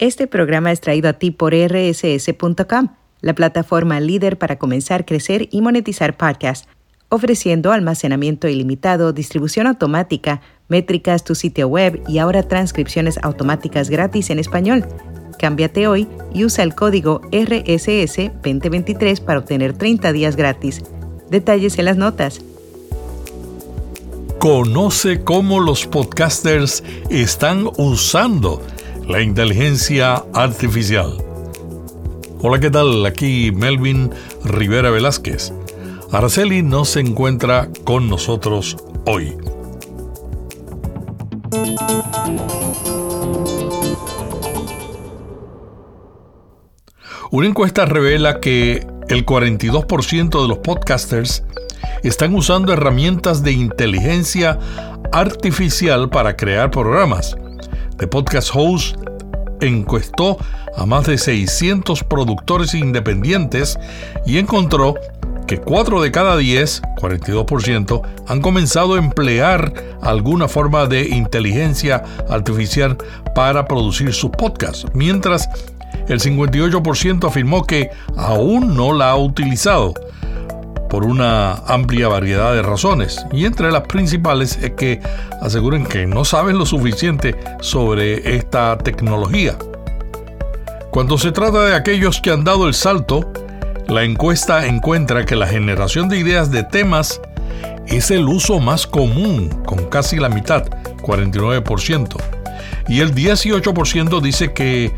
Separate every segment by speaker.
Speaker 1: Este programa es traído a ti por rss.com, la plataforma líder para comenzar, crecer y monetizar podcasts, ofreciendo almacenamiento ilimitado, distribución automática, métricas, tu sitio web y ahora transcripciones automáticas gratis en español. Cámbiate hoy y usa el código RSS2023 para obtener 30 días gratis. Detalles en las notas.
Speaker 2: Conoce cómo los podcasters están usando la inteligencia artificial. Hola, ¿qué tal? Aquí Melvin Rivera Velázquez. Araceli no se encuentra con nosotros hoy. Una encuesta revela que el 42% de los podcasters están usando herramientas de inteligencia artificial para crear programas. The Podcast Host encuestó a más de 600 productores independientes y encontró que 4 de cada 10, 42%, han comenzado a emplear alguna forma de inteligencia artificial para producir sus podcasts, mientras el 58% afirmó que aún no la ha utilizado por una amplia variedad de razones, y entre las principales es que aseguren que no saben lo suficiente sobre esta tecnología. Cuando se trata de aquellos que han dado el salto, la encuesta encuentra que la generación de ideas de temas es el uso más común, con casi la mitad, 49%, y el 18% dice que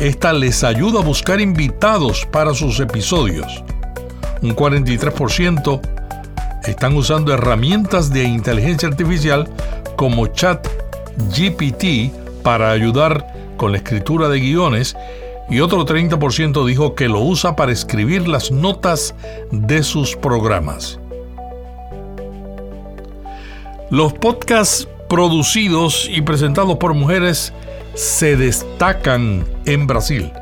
Speaker 2: esta les ayuda a buscar invitados para sus episodios un 43% están usando herramientas de inteligencia artificial como Chat GPT para ayudar con la escritura de guiones y otro 30% dijo que lo usa para escribir las notas de sus programas. Los podcasts producidos y presentados por mujeres se destacan en Brasil.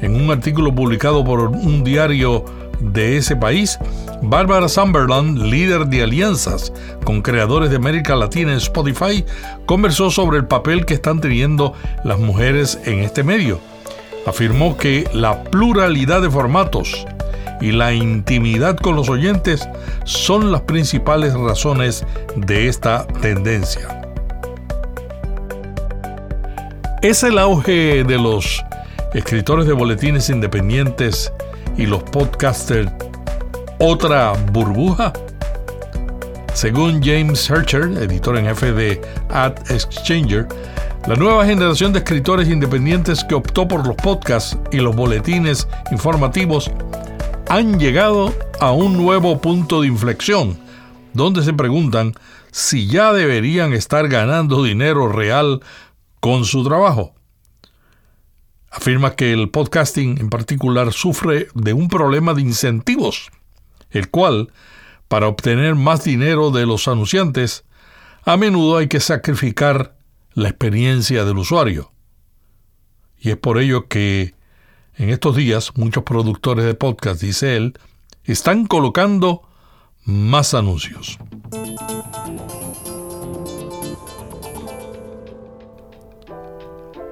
Speaker 2: En un artículo publicado por un diario de ese país, Bárbara Sumberland, líder de alianzas con creadores de América Latina en Spotify, conversó sobre el papel que están teniendo las mujeres en este medio. Afirmó que la pluralidad de formatos y la intimidad con los oyentes son las principales razones de esta tendencia. ¿Es el auge de los escritores de boletines independientes y los podcasters otra burbuja? Según James Hercher, editor en jefe de Ad Exchanger, la nueva generación de escritores independientes que optó por los podcasts y los boletines informativos han llegado a un nuevo punto de inflexión, donde se preguntan si ya deberían estar ganando dinero real con su trabajo afirma que el podcasting en particular sufre de un problema de incentivos, el cual, para obtener más dinero de los anunciantes, a menudo hay que sacrificar la experiencia del usuario. Y es por ello que en estos días muchos productores de podcast, dice él, están colocando más anuncios.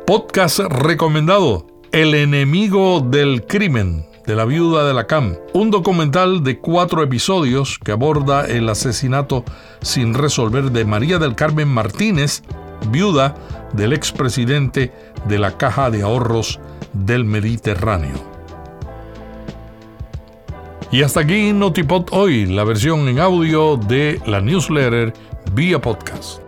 Speaker 2: Podcast recomendado: El enemigo del crimen de la viuda de la CAM, un documental de cuatro episodios que aborda el asesinato sin resolver de María del Carmen Martínez, viuda del expresidente de la Caja de Ahorros del Mediterráneo. Y hasta aquí Notipod hoy, la versión en audio de la newsletter vía podcast.